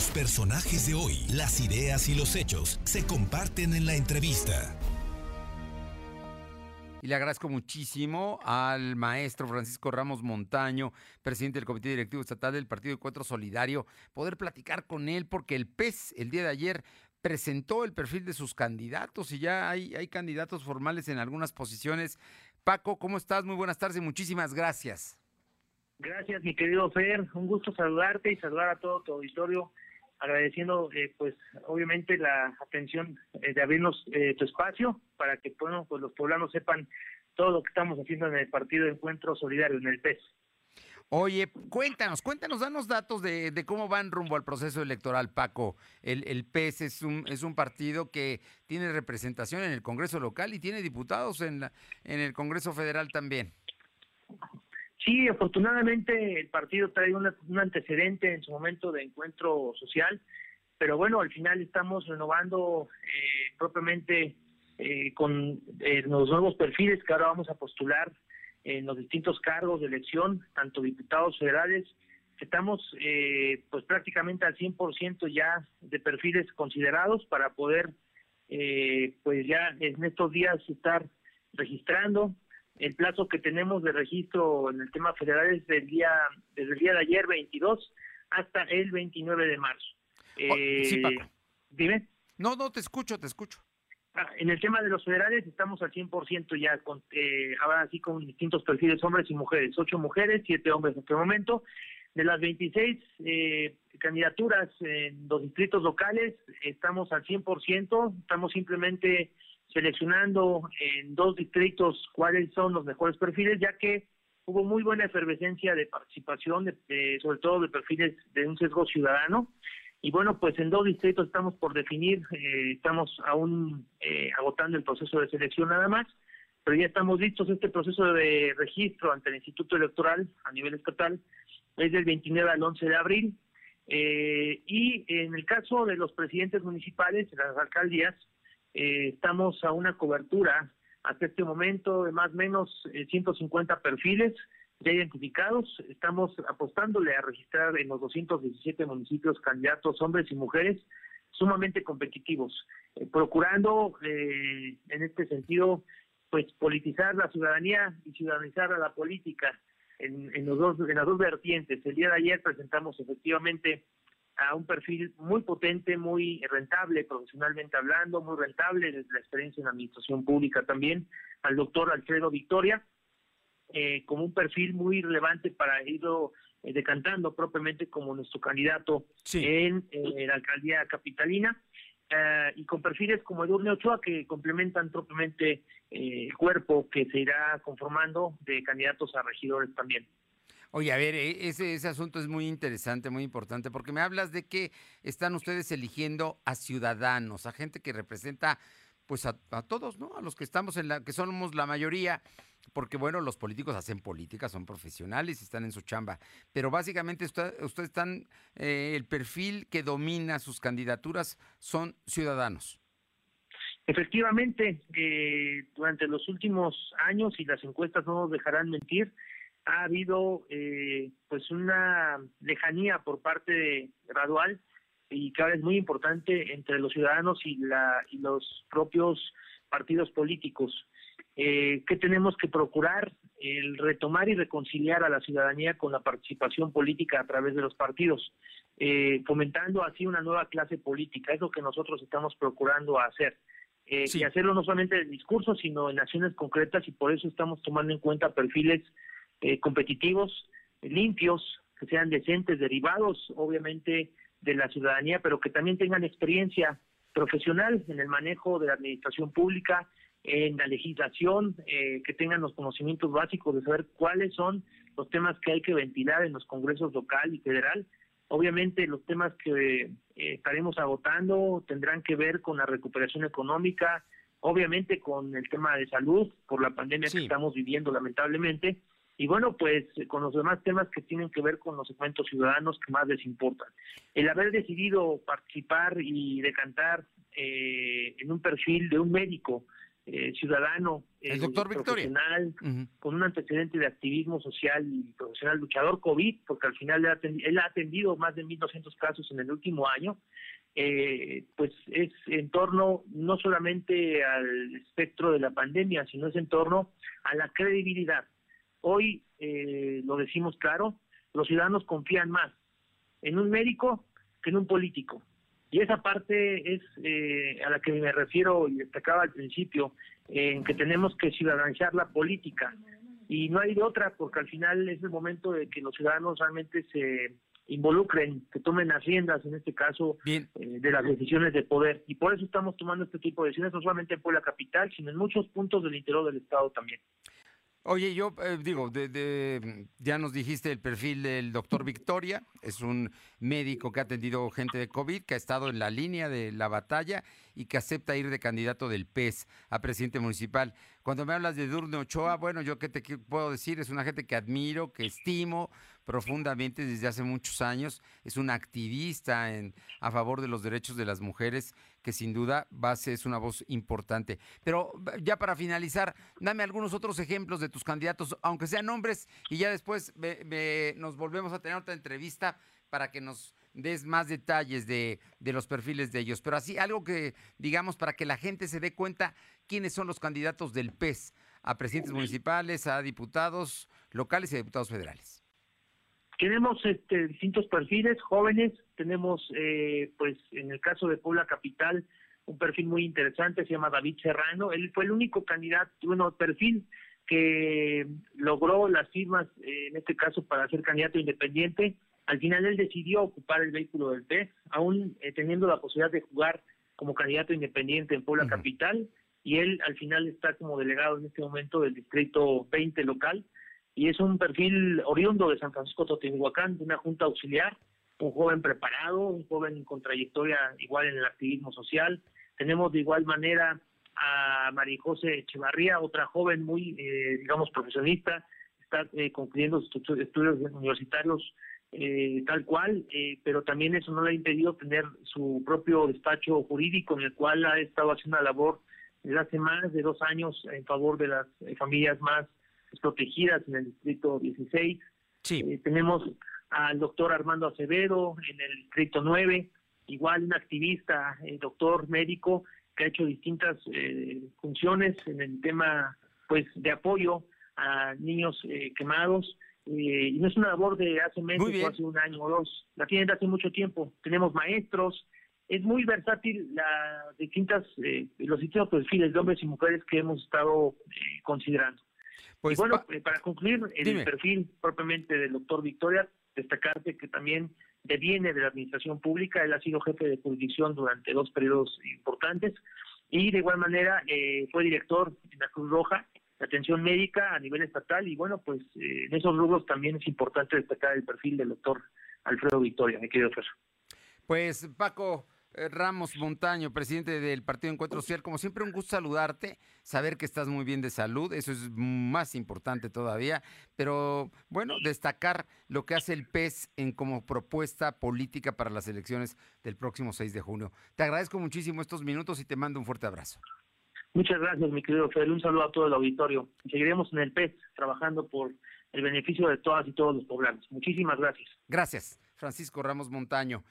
Los personajes de hoy, las ideas y los hechos se comparten en la entrevista. Y le agradezco muchísimo al maestro Francisco Ramos Montaño, presidente del Comité Directivo Estatal del Partido Encuentro Solidario, poder platicar con él porque el PES el día de ayer presentó el perfil de sus candidatos y ya hay, hay candidatos formales en algunas posiciones. Paco, ¿cómo estás? Muy buenas tardes y muchísimas gracias. Gracias, mi querido Fer. Un gusto saludarte y saludar a todo tu auditorio agradeciendo eh, pues obviamente la atención eh, de abrirnos eh, tu espacio para que bueno, pues los poblanos sepan todo lo que estamos haciendo en el partido de encuentro solidario en el PES. Oye, cuéntanos, cuéntanos, danos datos de, de, cómo van rumbo al proceso electoral, Paco. El, el PES es un, es un partido que tiene representación en el Congreso local y tiene diputados en, la, en el Congreso federal también. Sí, afortunadamente el partido trae un antecedente en su momento de encuentro social, pero bueno, al final estamos renovando eh, propiamente eh, con eh, los nuevos perfiles que ahora vamos a postular en los distintos cargos de elección, tanto diputados federales, estamos eh, pues prácticamente al 100% ya de perfiles considerados para poder eh, pues ya en estos días estar registrando el plazo que tenemos de registro en el tema federal es del día, desde el día de ayer, 22, hasta el 29 de marzo. Oh, sí, eh, Paco. Dime. No, no, te escucho, te escucho. Ah, en el tema de los federales estamos al 100% ya, con, eh, ahora sí con distintos perfiles, hombres y mujeres, ocho mujeres, siete hombres en este momento. De las 26 eh, candidaturas en los distritos locales, estamos al 100%, estamos simplemente seleccionando en dos distritos cuáles son los mejores perfiles, ya que hubo muy buena efervescencia de participación, de, sobre todo de perfiles de un sesgo ciudadano. Y bueno, pues en dos distritos estamos por definir, eh, estamos aún eh, agotando el proceso de selección nada más, pero ya estamos listos. Este proceso de registro ante el Instituto Electoral a nivel estatal es del 29 al 11 de abril. Eh, y en el caso de los presidentes municipales, las alcaldías, eh, estamos a una cobertura hasta este momento de más o menos 150 eh, perfiles ya identificados. Estamos apostándole a registrar en los 217 municipios candidatos hombres y mujeres sumamente competitivos, eh, procurando en este sentido pues politizar la ciudadanía y ciudadanizar a la política en, en, los dos, en las dos vertientes. El día de ayer presentamos efectivamente a un perfil muy potente, muy rentable profesionalmente hablando, muy rentable desde la experiencia en administración pública también, al doctor Alfredo Victoria, eh, como un perfil muy relevante para irlo eh, decantando propiamente como nuestro candidato en eh, la alcaldía capitalina. y con perfiles como Edurne Ochoa que complementan propiamente el cuerpo que se irá conformando de candidatos a regidores también. Oye, a ver, e, ese, asunto es muy interesante, muy importante, porque me hablas de que están ustedes eligiendo a ciudadanos, a gente que representa pues a, todos, ¿no? A los que estamos en la, que somos la mayoría, porque bueno, los políticos hacen política, son profesionales y están en su chamba, pero básicamente ustedes están, eh, el perfil que domina sus candidaturas son ciudadanos. Efectivamente, eh, durante los últimos años, y las encuestas no nos dejarán mentir, ha habido eh, pues una lejanía por parte gradual y que ahora es muy importante entre los ciudadanos y, la, y los propios partidos políticos. Eh, ¿Qué tenemos que procurar? El retomar y reconciliar a la ciudadanía con la participación política a través de los partidos, eh, fomentando así una nueva clase política. Es lo que nosotros estamos procurando hacer. Eh, Y hacerlo no solamente en discursos, sino en acciones concretas, y por eso estamos tomando en cuenta perfiles eh, competitivos, limpios, que sean decentes, derivados obviamente de la ciudadanía, pero que también tengan experiencia profesional en el manejo de la administración pública, en la legislación, eh, que tengan los conocimientos básicos de saber cuáles son los temas que hay que ventilar en los congresos local y federal. Obviamente los temas que eh, estaremos agotando tendrán que ver con la recuperación económica, obviamente con el tema de salud por la pandemia que estamos viviendo lamentablemente, y bueno, pues con los demás temas que tienen que ver con los segmentos ciudadanos que más les importan. El haber decidido participar y decantar eh, en un perfil de un médico eh, ciudadano, el doctor profesional, con un antecedente de activismo social y profesional, luchador COVID, porque al final él ha atendido más de 1.200 casos en el último año, eh, pues es en torno no solamente al espectro de la pandemia, sino es en torno a la credibilidad. Hoy, eh, lo decimos claro, los ciudadanos confían más en un médico que en un político. Y esa parte es eh, a la que me refiero y destacaba al principio, en que tenemos que ciudadanizar la política. Y no hay de otra, porque al final es el momento de que los ciudadanos realmente se involucren, que tomen las riendas, en este caso, eh, de las decisiones de poder. Y por eso estamos tomando este tipo de decisiones, no solamente en Puebla Capital, sino en muchos puntos del interior del Estado también. Oye, yo eh, digo, de, ya nos dijiste el perfil del doctor Victoria, es un médico que ha atendido gente de COVID, que ha estado en la línea de la batalla y que acepta ir de candidato del PES a presidente municipal. Cuando me hablas de Durne Ochoa, bueno, yo qué te puedo decir, es una gente que admiro, que estimo, profundamente desde hace muchos años, es una activista a favor de los derechos de las mujeres, que sin duda base es una voz importante. Pero ya para finalizar, dame algunos otros ejemplos de tus candidatos, aunque sean nombres, y ya después nos volvemos a tener otra entrevista para que nos des más detalles de, de, los perfiles de ellos. Pero así, algo que digamos para que la gente se dé cuenta quiénes son los candidatos del PES a presidentes municipales, a diputados locales y a diputados federales. Tenemos este, distintos perfiles, jóvenes, tenemos, eh, pues, en el caso de Puebla Capital, un perfil muy interesante, se llama David Serrano. Él fue el único candidato, bueno, perfil que logró las firmas, eh, en este caso, para ser candidato independiente. Al final él decidió ocupar el vehículo del PES, aún eh, teniendo la posibilidad de jugar como candidato independiente en Puebla Capital, y él al final está como delegado en este momento del distrito 20 local y es un perfil oriundo de San Francisco Totihuacán, de una junta auxiliar, un joven preparado, un joven con trayectoria igual en el activismo social. Tenemos de igual manera a María José Echevarría, otra joven muy, eh, digamos, profesionista, está eh, concluyendo sus estudios universitarios eh, tal cual, pero también eso no le ha impedido tener su propio despacho jurídico en el cual ha estado haciendo una labor desde hace más de dos años en favor de las familias más protegidas en el distrito 16. Sí. Eh, tenemos al doctor Armando Acevedo en el distrito 9, igual un activista, el doctor médico que ha hecho distintas eh, funciones en el tema pues de apoyo a niños eh, quemados. Y no es una labor de hace meses o hace un año o dos, la tienen de hace mucho tiempo. Tenemos maestros, es muy versátil las distintas, los distintos perfiles de hombres y mujeres que hemos estado considerando. Pues, bueno, eh, para concluir, el perfil propiamente del doctor Victoria, destacarte que también deviene de la administración pública, él ha sido jefe de jurisdicción durante dos periodos importantes. Y de igual manera eh, fue director en la Cruz Roja de atención médica a nivel estatal y bueno, pues eh, en esos rubros también es importante destacar el perfil del doctor Alfredo Victoria, mi querido Fer. Pues Paco, eh, Ramos Montaño, presidente del Partido Encuentro Social, como siempre un gusto saludarte, saber que estás muy bien de salud, eso es más importante todavía, pero bueno, destacar lo que hace el PES en como propuesta política para las elecciones del próximo 6 de junio. Te agradezco muchísimo estos minutos y te mando un fuerte abrazo. Muchas gracias, mi querido Fede. Un saludo a todo el auditorio. Seguiremos en el PES trabajando por el beneficio de todas y todos los poblanos. Muchísimas gracias. Gracias, Francisco Ramos Montaño.